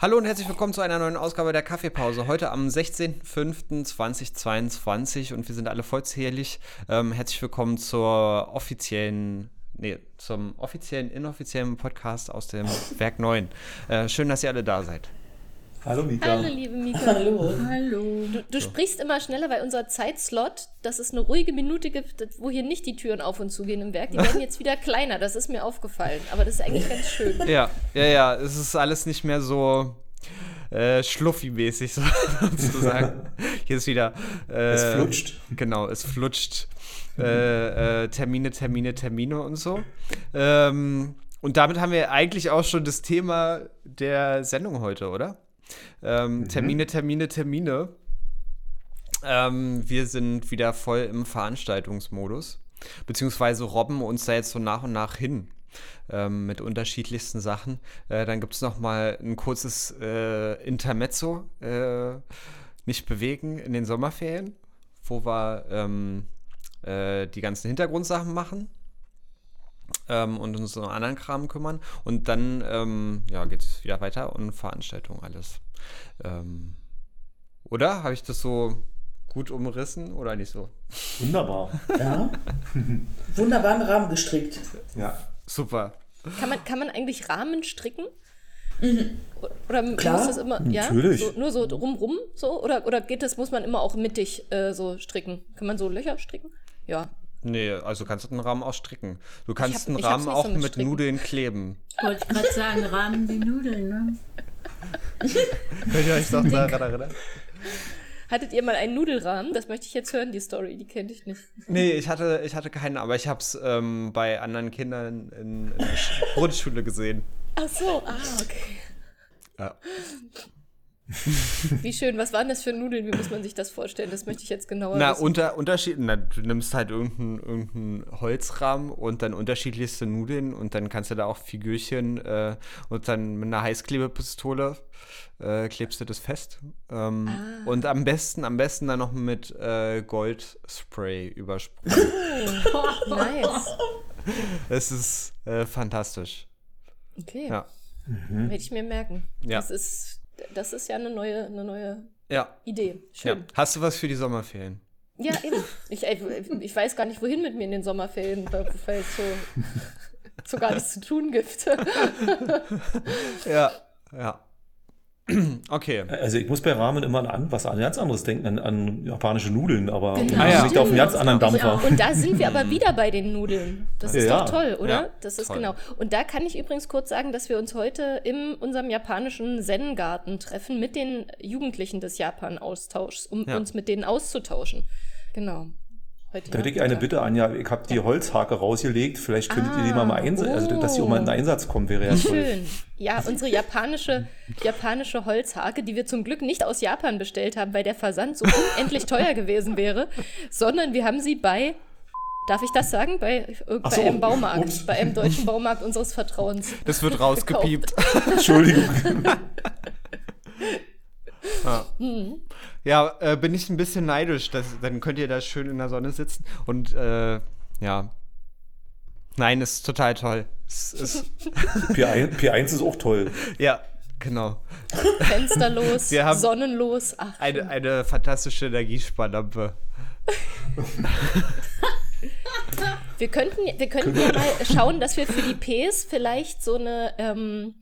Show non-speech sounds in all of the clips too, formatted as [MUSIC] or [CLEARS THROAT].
Hallo und herzlich willkommen zu einer neuen Ausgabe der Kaffeepause. Heute am 16.05.2022 und wir sind alle vollzählig. Ähm, herzlich willkommen zur offiziellen, nee, zum offiziellen, inoffiziellen Podcast aus dem Werk 9. Äh, schön, dass ihr alle da seid. Hallo Mika. Hallo liebe Mika. Hallo. Hallo. Du, du sprichst immer schneller, weil unser Zeitslot, dass es eine ruhige Minute gibt, wo hier nicht die Türen auf und zu gehen im Werk, die werden jetzt wieder kleiner. Das ist mir aufgefallen. Aber das ist eigentlich ganz schön. [LAUGHS] Ja, ja, ja, es ist alles nicht mehr so äh, schluffi-mäßig so, [LAUGHS] sozusagen. Hier ist wieder. Äh, Es flutscht. Genau, es flutscht. Äh, äh, Termine, Termine, Termine und so. Ähm, und damit haben wir eigentlich auch schon das Thema der Sendung heute, oder? Ähm, Termine, Termine, Termine. Ähm, wir sind wieder voll im Veranstaltungsmodus. Beziehungsweise robben uns da jetzt so nach und nach hin ähm, mit unterschiedlichsten Sachen. Äh, dann gibt es noch mal ein kurzes äh, Intermezzo, äh, nicht bewegen in den Sommerferien, wo wir ähm, äh, die ganzen Hintergrundsachen machen ähm, und uns um anderen Kram kümmern. Und dann ähm, ja, geht es wieder weiter und Veranstaltungen alles. Ähm, oder? Habe ich das so gut umrissen oder nicht so? Wunderbar. [LAUGHS] Ja. Wunderbaren Rahmen gestrickt. Ja. Super. Kann man, kann man eigentlich Rahmen stricken? Oder Klar. muss das immer, ja? Natürlich. So, nur so rumrum so? Oder, oder geht das, muss man immer auch mittig äh, so stricken? Kann man so Löcher stricken? Ja. Nee, also kannst du einen Rahmen auch stricken. Du kannst hab- einen ich Rahmen auch so mit mit. Nudeln kleben. Wollte ich gerade sagen, Rahmen wie Nudeln, ne? [LAUGHS] Könnt ihr euch noch daran erinnern? Hattet ihr mal einen Nudelrahmen? Das möchte ich jetzt hören, die Story, die kenne ich nicht. Nee, ich hatte, ich hatte keinen, aber ich habe es ähm, bei anderen Kindern in, in der Sch- Grundschule gesehen. Ach so, ah, okay. Ja. [LAUGHS] Wie schön, was waren das für Nudeln? Wie muss man sich das vorstellen? Das möchte ich jetzt genauer Na, wissen. unter, Unterschied, na, du nimmst halt irgendeinen irgendein Holzrahmen und dann unterschiedlichste Nudeln und dann kannst du da auch Figürchen äh, und dann mit einer Heißklebepistole äh, klebst du das fest. Ähm, Ah. Und am besten, am besten dann noch mit äh, Goldspray übersprühen. [LAUGHS] Nice. Es ist äh, fantastisch. Okay. Ja. Werde ich mir merken. Ja. Das ist, das ist ja eine neue, eine neue Ja. Idee. ja. Schön. Hast du was für die Sommerferien? Ja, eben. Ich, äh, ich weiß gar nicht, wohin mit mir in den Sommerferien, weil weil es so, so gar nichts zu tun gibt. [LAUGHS] Ja. Ja. [CLEARS THROAT] Okay. Also ich muss bei Ramen immer an was an ganz anderes denken, an, an japanische Nudeln, aber Genau. Ah, ja. liegt auf einem ganz anderen Dampfer. Und da sind wir aber wieder bei den Nudeln. Das ist Ja. doch toll, oder? Ja, das ist toll. genau. Und da kann ich übrigens kurz sagen, dass wir uns heute in unserem japanischen Zen-Garten treffen mit den Jugendlichen des Japan-Austauschs, um Ja. uns mit denen auszutauschen. Genau. Heute Da hätte ich eine Nachmittag. Bitte, Anja. Ich habe die Holzhake rausgelegt. Vielleicht könntet ihr die mal, Ah, mal einsetzen. Also, dass die oh. auch mal in Einsatz kommen, wäre ja toll. Schön. Ja, unsere japanische, japanische Holzhake, die wir zum Glück nicht aus Japan bestellt haben, weil der Versand so unendlich teuer gewesen wäre, sondern wir haben sie bei, darf ich das sagen, bei, äh, bei so, einem Baumarkt, ups. bei einem deutschen Baumarkt unseres Vertrauens. Das wird rausgepiept. [LAUGHS] [LAUGHS] Entschuldigung. Ja, äh, bin ich ein bisschen neidisch. Das, dann könnt ihr da schön in der Sonne sitzen. Und äh, ja. Nein, ist total toll. Es ist, [LAUGHS] P1, P1 ist auch toll. ja, genau. Fensterlos, Wir haben- sonnenlos. Ach, Eine, eine fantastische Energiesparlampe. wir könnten, wir könnten ja mal schauen, dass wir für die Ps vielleicht so eine, ähm,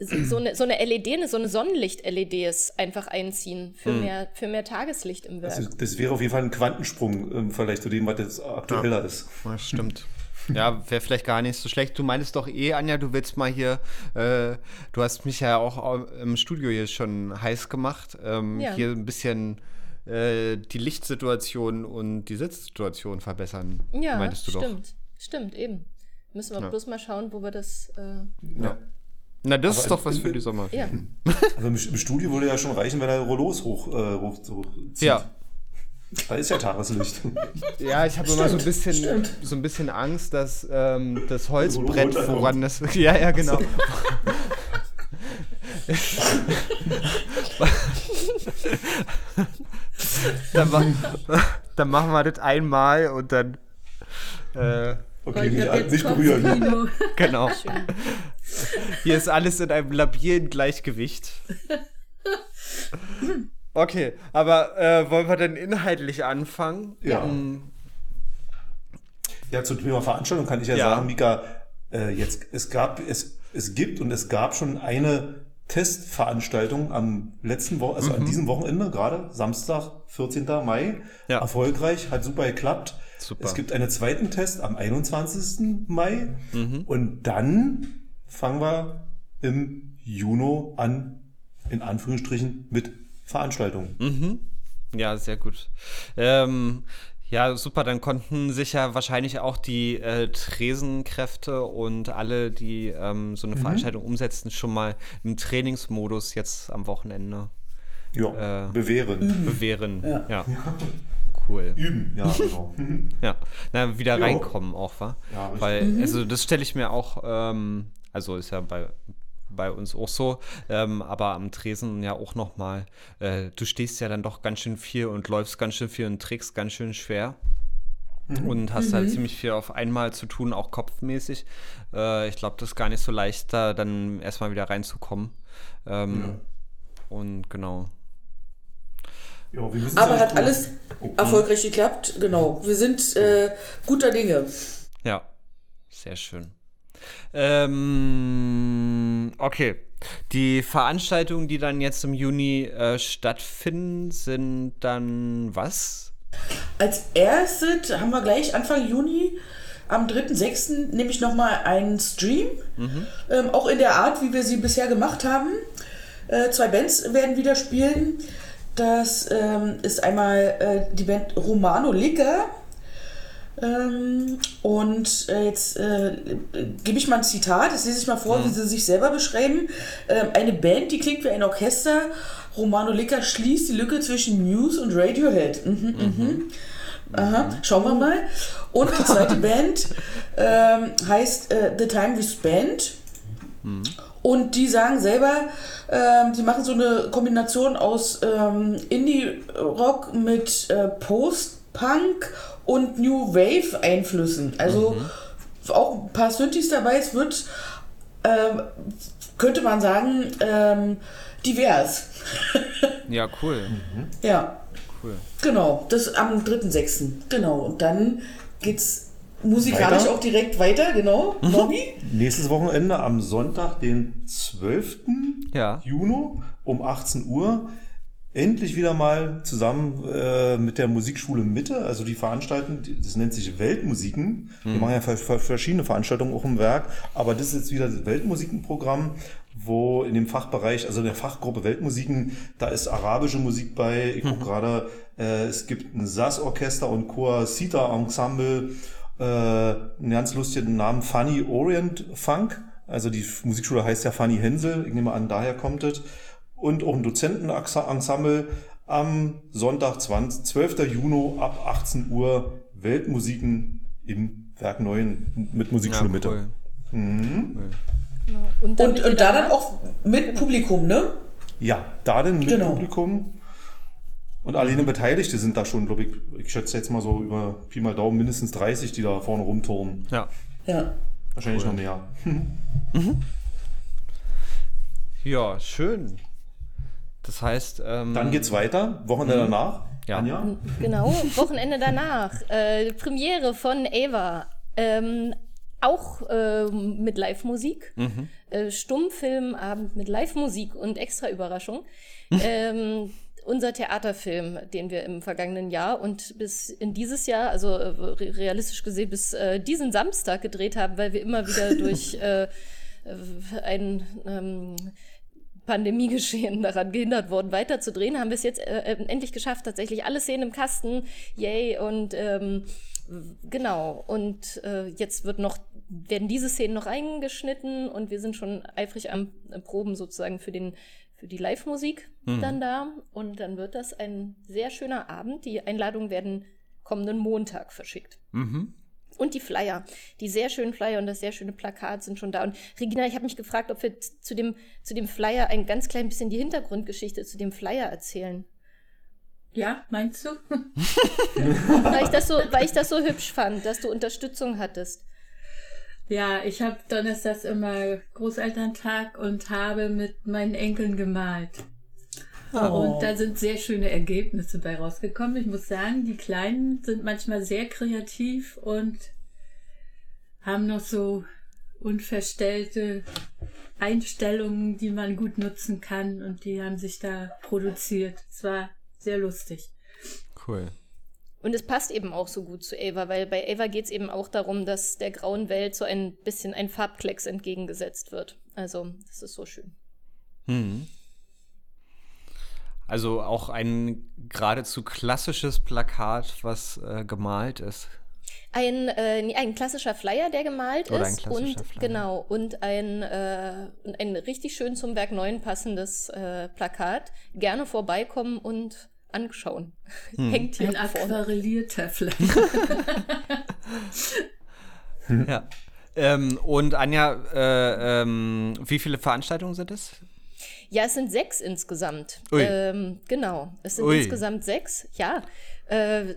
so eine, so eine LED, eine- so eine Sonnenlicht-LEDs einfach einziehen für, mehr, für mehr Tageslicht im Werk. Das, das wäre auf jeden Fall ein Quantensprung im Vergleich zu dem, was jetzt aktueller ist. Das stimmt. Ja, wäre vielleicht gar nicht so schlecht. Du meinst doch eh, Anja, du willst mal hier, äh, du hast mich ja auch au- im Studio hier schon heiß gemacht, ähm, Ja. hier ein bisschen äh, die Lichtsituation und die Sitzsituation verbessern. Ja, meintest du stimmt. Stimmt, eben. Müssen wir Ja. bloß mal schauen, wo wir das. Äh, doch. Ja. Na, das Aber ist doch was für die Sommer. ja. [LAUGHS] Also im, im Studio würde ja schon reichen, wenn er Rollos hoch, äh, hoch, hochzieht. Ja. Da ist ja Tageslicht. [LAUGHS] Ja, ich habe immer so ein bisschen, stimmt. so ein bisschen Angst, dass ähm, das Holzbrett, woran das. [LAUGHS] Ja, ja, genau. dann, mach, dann machen wir das einmal und dann. Äh, Okay, nicht, nicht berühren. [LAUGHS] Genau. Hier ist alles in einem labilen Gleichgewicht. Okay, aber äh, wollen wir denn inhaltlich anfangen? Ja. Hm, Ja, zum Thema Veranstaltung kann ich ja, Ja. sagen, Mika, äh, jetzt, es gab, es, es gibt und es gab schon eine Testveranstaltung am letzten Woche, also an diesem Wochenende, gerade Samstag, 14. Mai. Ja. Erfolgreich, hat super geklappt. Super. Es gibt einen zweiten Test am 21. Mai. Und dann fangen wir im Juni an, in Anführungsstrichen, mit Veranstaltungen. Ja, sehr gut. Ähm, ja, super. Dann konnten sich ja wahrscheinlich auch die äh, Tresenkräfte und alle, die ähm, so eine Veranstaltung umsetzen, schon mal im Trainingsmodus jetzt am Wochenende Ja, Äh, bewähren. bewähren. Ja. ja. Cool. Üben, ja, [LAUGHS] genau. Ja, na, wieder Jo. reinkommen auch, wa? Ja. Weil, also das stelle ich mir auch, ähm, also ist ja bei, bei uns auch so, ähm, aber am Tresen ja auch nochmal, äh, du stehst ja dann doch ganz schön viel und läufst ganz schön viel und trägst ganz schön schwer. Und hast halt ziemlich viel auf einmal zu tun, auch kopfmäßig. Äh, ich glaube, das ist gar nicht so leicht, da dann erstmal wieder reinzukommen. Ähm, Und genau. Ja, wir müssen Aber hat alles Oh, erfolgreich geklappt, genau. Wir sind äh, guter Dinge. Ja, sehr schön. Ähm, okay. Die Veranstaltungen, die dann jetzt im Juni äh, stattfinden, sind dann was? Als erstes haben wir gleich Anfang Juni am 3.6. nämlich nochmal einen Stream. Ähm, auch in der Art, wie wir sie bisher gemacht haben. Äh, zwei Bands werden wieder spielen. Das ähm, ist einmal äh, die Band Romano Licker. Ähm, und äh, jetzt äh, gebe ich mal ein Zitat, das lese ich mal vor, wie sie sich selber beschreiben. Ähm, eine Band, die klingt wie ein Orchester. Romano Licker schließt die Lücke zwischen Muse und Radiohead. Mhm, mhm. Aha, schauen wir mal. Und die zweite [LAUGHS] Band ähm, heißt äh, The Time We Spent. Und die sagen selber, ähm, die machen so eine Kombination aus ähm, Indie-Rock mit äh, Post-Punk und New Wave-Einflüssen. Also auch ein paar Synthes dabei. Es wird, ähm, könnte man sagen, ähm, divers. [LAUGHS] Ja, cool. Ja, Cool. genau. Das am 3.6. Genau. Und dann geht's musikalisch Weiter? auch direkt weiter. Genau. Nobby? Nächstes Wochenende am Sonntag, den 12. Ja. Juni um 18 Uhr. Endlich wieder mal zusammen äh, mit der Musikschule Mitte, also die veranstalten, das nennt sich Weltmusiken. Wir machen ja ver- ver- verschiedene Veranstaltungen auch im Werk, aber das ist jetzt wieder das Weltmusikenprogramm, wo in dem Fachbereich, also in der Fachgruppe Weltmusiken, da ist arabische Musik bei. Ich gucke gerade, äh, es gibt ein SAS-Orchester und Chor Sita Ensemble, äh, einen ganz lustigen Namen, Funny Orient Funk. Also die Musikschule heißt ja Funny Hensel, ich nehme an, daher kommt es. Und auch ein Dozentenensemble am Sonntag, 20, 12. Juni ab 18 Uhr Weltmusiken im Werk 9 mit Musikschule Mitte. cool. Genau. Und, Und, und da dann auch mit Publikum, ne? Ja, da denn mit Genau. Publikum. Und alleine Beteiligte sind da schon, glaube ich, ich schätze jetzt mal so über Pi mal Daumen mindestens 30, die da vorne rumturnen. Ja. Ja. Wahrscheinlich noch mehr. Ja, schön. Das heißt, ähm, Dann geht's weiter, Wochenende danach. Ja. Anja? Genau, Wochenende danach. Äh, Premiere von Ava. Ähm, auch ähm, mit Live-Musik. Äh, Stummfilmabend mit Live-Musik und extra Überraschung. [LAUGHS] ähm, unser Theaterfilm, den wir im vergangenen Jahr und bis in dieses Jahr, also äh, re- realistisch gesehen bis äh, diesen Samstag gedreht haben, weil wir immer wieder [LAUGHS] durch äh, äh, ein ähm, Pandemiegeschehen [LAUGHS] daran gehindert worden, weiterzudrehen, haben wir es jetzt äh, äh, endlich geschafft, tatsächlich alle Szenen im Kasten, yay, und ähm, genau, und äh, jetzt wird noch, werden diese Szenen noch eingeschnitten und wir sind schon eifrig am Proben sozusagen für den für die Live-Musik dann da und dann wird das ein sehr schöner Abend. Die Einladungen werden kommenden Montag verschickt. Und die Flyer, die sehr schönen Flyer und das sehr schöne Plakat sind schon da. Und Regina, ich habe mich gefragt, ob wir zu dem, zu dem Flyer ein ganz klein bisschen die Hintergrundgeschichte zu dem Flyer erzählen. Ja, meinst du? [LAUGHS] Weil ich das so, weil ich das so hübsch fand, dass du Unterstützung hattest. Ja, ich habe donnerstags immer Großelterntag und habe mit meinen Enkeln gemalt. Und da sind sehr schöne Ergebnisse bei rausgekommen. Ich muss sagen, die Kleinen sind manchmal sehr kreativ und haben noch so unverstellte Einstellungen, die man gut nutzen kann. Und die haben sich da produziert. Es war sehr lustig. Cool. Und es passt eben auch so gut zu Ava, weil bei Ava geht es eben auch darum, dass der grauen Welt so ein bisschen ein Farbklecks entgegengesetzt wird. Also, das ist so schön. Hm. Also auch ein geradezu klassisches Plakat, was äh, gemalt ist. Ein, äh, ein klassischer Flyer, der gemalt Oder ein ist. klassischer und Flyer. genau, und ein, äh, ein richtig schön zum Werk 9 passendes äh, Plakat. Gerne vorbeikommen und anschauen. Hm. [LAUGHS] Hängt hier Ein aquarellierter Flyer. [LAUGHS] Ja. Ähm, und Anja, äh, ähm, wie viele Veranstaltungen sind es? Ja, es sind sechs insgesamt. Ui. Ähm, genau, es sind Ui. insgesamt sechs. Ja, äh,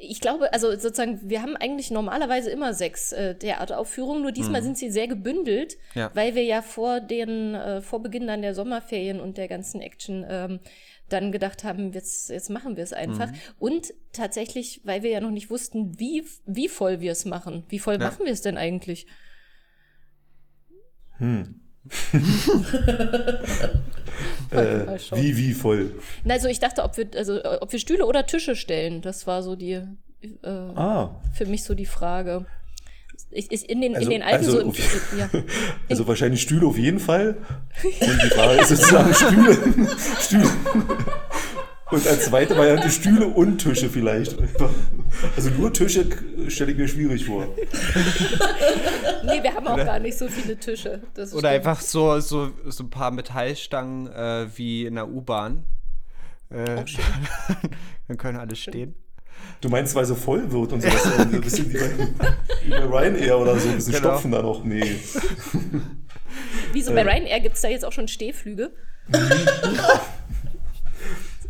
ich glaube, also sozusagen, wir haben eigentlich normalerweise immer sechs äh, Theateraufführungen, nur diesmal sind sie sehr gebündelt, Mhm. Ja. weil wir ja vor den, äh, vor Beginn dann der Sommerferien und der ganzen Action ähm, dann gedacht haben, jetzt, jetzt machen wir es einfach. Mhm. Und tatsächlich, weil wir ja noch nicht wussten, wie, wie voll wir es machen. Wie voll Ja. machen wir es denn eigentlich? [LAUGHS] Äh, Mal schauen. wie, wie voll. Also ich dachte, ob wir, also, äh, ob wir Stühle oder Tische stellen. Das war so die, äh, Ah, für mich so die Frage. Ich, ich, in, den, Also- in den alten also so im, ja. [LAUGHS] also wahrscheinlich Stühle auf jeden Fall. [LAUGHS] Und die Frage ist sozusagen Stühle. Stühle. Und als zweite Variante Stühle und Tische vielleicht. Also nur Tische stelle ich mir schwierig vor. [LAUGHS] Nee, wir haben auch gar nicht so viele Tische. Das Oder stimmt. einfach so, so, so ein paar Metallstangen äh, wie in der U-Bahn. Äh, dann können alle stehen. Du meinst, weil so voll wird und sowas. Ein bisschen wie bei, wie bei Ryanair oder so. Ein bisschen Genau. stopfen da noch. Nee. Wieso äh, bei Ryanair gibt es da jetzt auch schon Stehflüge? [LAUGHS]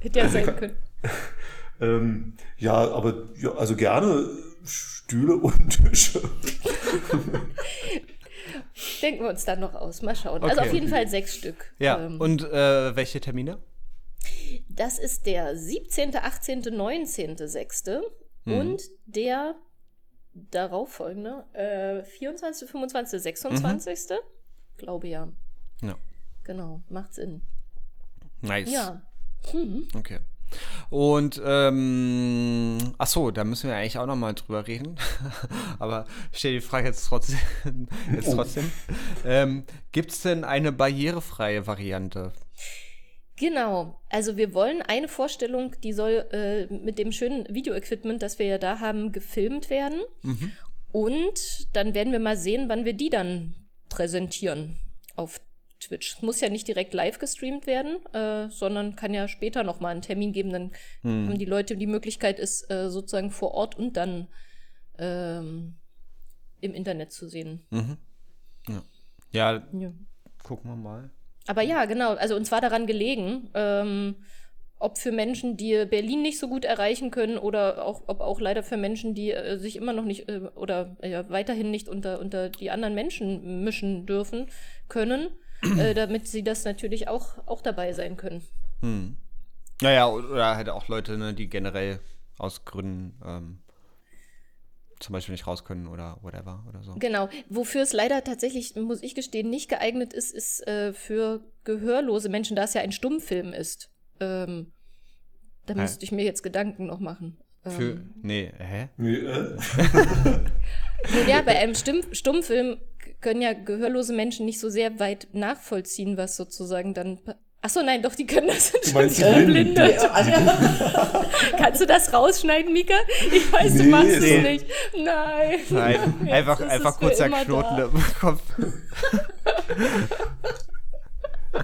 Hätte ja sein können. Ähm, ja, aber ja, also gerne Stühle und Tische. Denken wir uns dann noch aus. Mal schauen. Also Okay. auf jeden Fall sechs Stück. Ja, Ähm, und äh, welche Termine? Das ist der 17., 18., 19., 6. Mhm. und der darauffolgende äh, 24., 25., 26. Glaube ja. Ja. Genau, macht Sinn. Nice. Ja. Okay. Und ähm, ach so, da müssen wir eigentlich auch noch mal drüber reden. [LAUGHS] Aber ich stelle die Frage jetzt trotzdem. [LAUGHS] Jetzt trotzdem. Ähm, Gibt es denn eine barrierefreie Variante? Genau. Also wir wollen eine Vorstellung, die soll äh, mit dem schönen Videoequipment, das wir ja da haben, gefilmt werden. Und dann werden wir mal sehen, wann wir die dann präsentieren auf Twitch. Es muss ja nicht direkt live gestreamt werden, äh, sondern kann ja später noch mal einen Termin geben. Dann haben die Leute die Möglichkeit, es äh, sozusagen vor Ort und dann ähm, im Internet zu sehen. Ja, Ja. gucken wir mal. Aber ja, genau. Also uns war daran gelegen, ähm, ob für Menschen, die Berlin nicht so gut erreichen können oder auch, ob auch leider für Menschen, die äh, sich immer noch nicht äh, oder ja, weiterhin nicht unter, unter die anderen Menschen mischen dürfen, können, äh, [CLEARS THROAT] damit sie das natürlich auch, auch dabei sein können. Naja, oder halt auch Leute, ne, die generell aus Gründen ähm, zum Beispiel nicht raus können oder whatever oder so. Genau. Wofür es leider tatsächlich, muss ich gestehen, nicht geeignet ist, ist äh, für gehörlose Menschen, da es ja ein Stummfilm ist. Ähm, da Hä? müsste ich mir jetzt Gedanken noch machen. Für, Ähm, nee, hä? Nee, äh? [LAUGHS] Ja, bei einem Stumm Stummfilm können ja gehörlose Menschen nicht so sehr weit nachvollziehen, was sozusagen dann. Pa- Ach so, nein, doch, die können das Du schon meinst die. Blinden? Ja, Anja, [LAUGHS] Kannst du das rausschneiden, Mika? Ich weiß, du Nee, machst ist es nicht. Nein. Nein, Jetzt einfach, einfach es kurz für der immer Knoten da. im Kopf. [LAUGHS]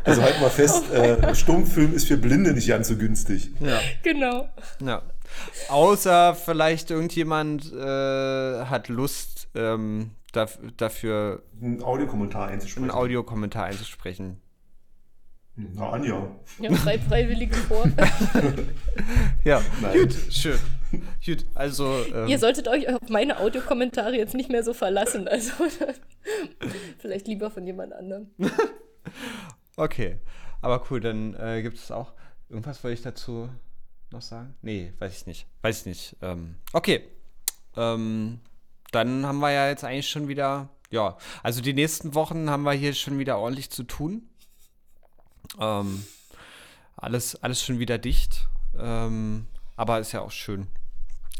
Also halt mal fest, äh, Stummfilm ist für Blinde nicht ganz so günstig. Ja. Genau. Ja. Außer vielleicht irgendjemand äh, hat Lust, ähm, daf dafür Einen Audiokommentar einzusprechen. einen Audiokommentar einzusprechen. Na, Anja. Ja, drei Freiwillige vor. [LAUGHS] Ja, Nein. gut, schön. Gut, also. Ähm, Ihr solltet euch auf meine Audiokommentare jetzt nicht mehr so verlassen. Also [LAUGHS] vielleicht lieber von jemand anderem. [LAUGHS] Okay, aber cool, dann äh, gibt es auch. Irgendwas wollte ich dazu noch sagen? Nee, weiß ich nicht. Weiß ich nicht. Ähm, okay. Ähm, dann haben wir ja jetzt eigentlich schon wieder. Ja, also die nächsten Wochen haben wir hier schon wieder ordentlich zu tun. Ähm, alles, alles schon wieder dicht. Ähm, aber ist ja auch schön,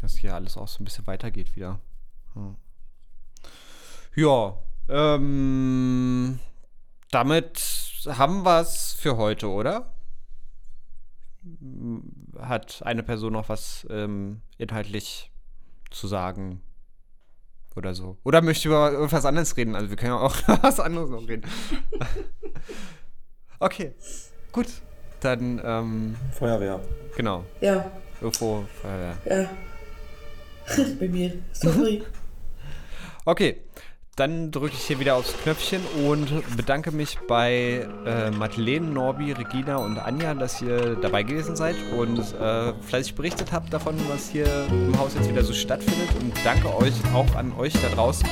dass hier alles auch so ein bisschen weitergeht wieder. Hm. Ja, ähm, damit haben wir es für heute, oder? Hat eine Person noch was ähm, inhaltlich zu sagen? Oder so. Oder möchte über irgendwas anderes reden? Also wir können ja auch [LAUGHS] was anderes noch reden. [LAUGHS] okay, gut. Dann, ähm, Feuerwehr. genau. Ja, Irgendwo. Äh, ja. [LAUGHS] Bei mir. Sorry. Okay, dann drücke ich hier wieder aufs Knöpfchen und bedanke mich bei äh, Madeleine, Norbi, Regina und Anja, dass ihr dabei gewesen seid und äh, fleißig berichtet habt davon, was hier im Haus jetzt wieder so stattfindet. Und danke euch auch an euch da draußen,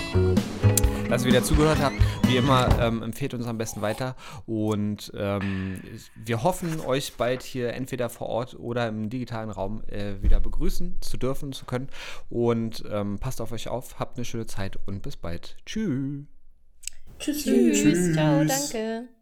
dass ihr wieder zugehört habt. Wie immer, ähm, empfehlt uns am besten weiter. Und ähm, wir hoffen, euch bald hier entweder vor Ort oder im digitalen Raum äh, wieder begrüßen zu dürfen, zu können. Und ähm, passt auf euch auf, habt eine schöne Zeit und bis bald. Tschüss. Tschüss. Tschüss. Tschüss. Ciao, danke.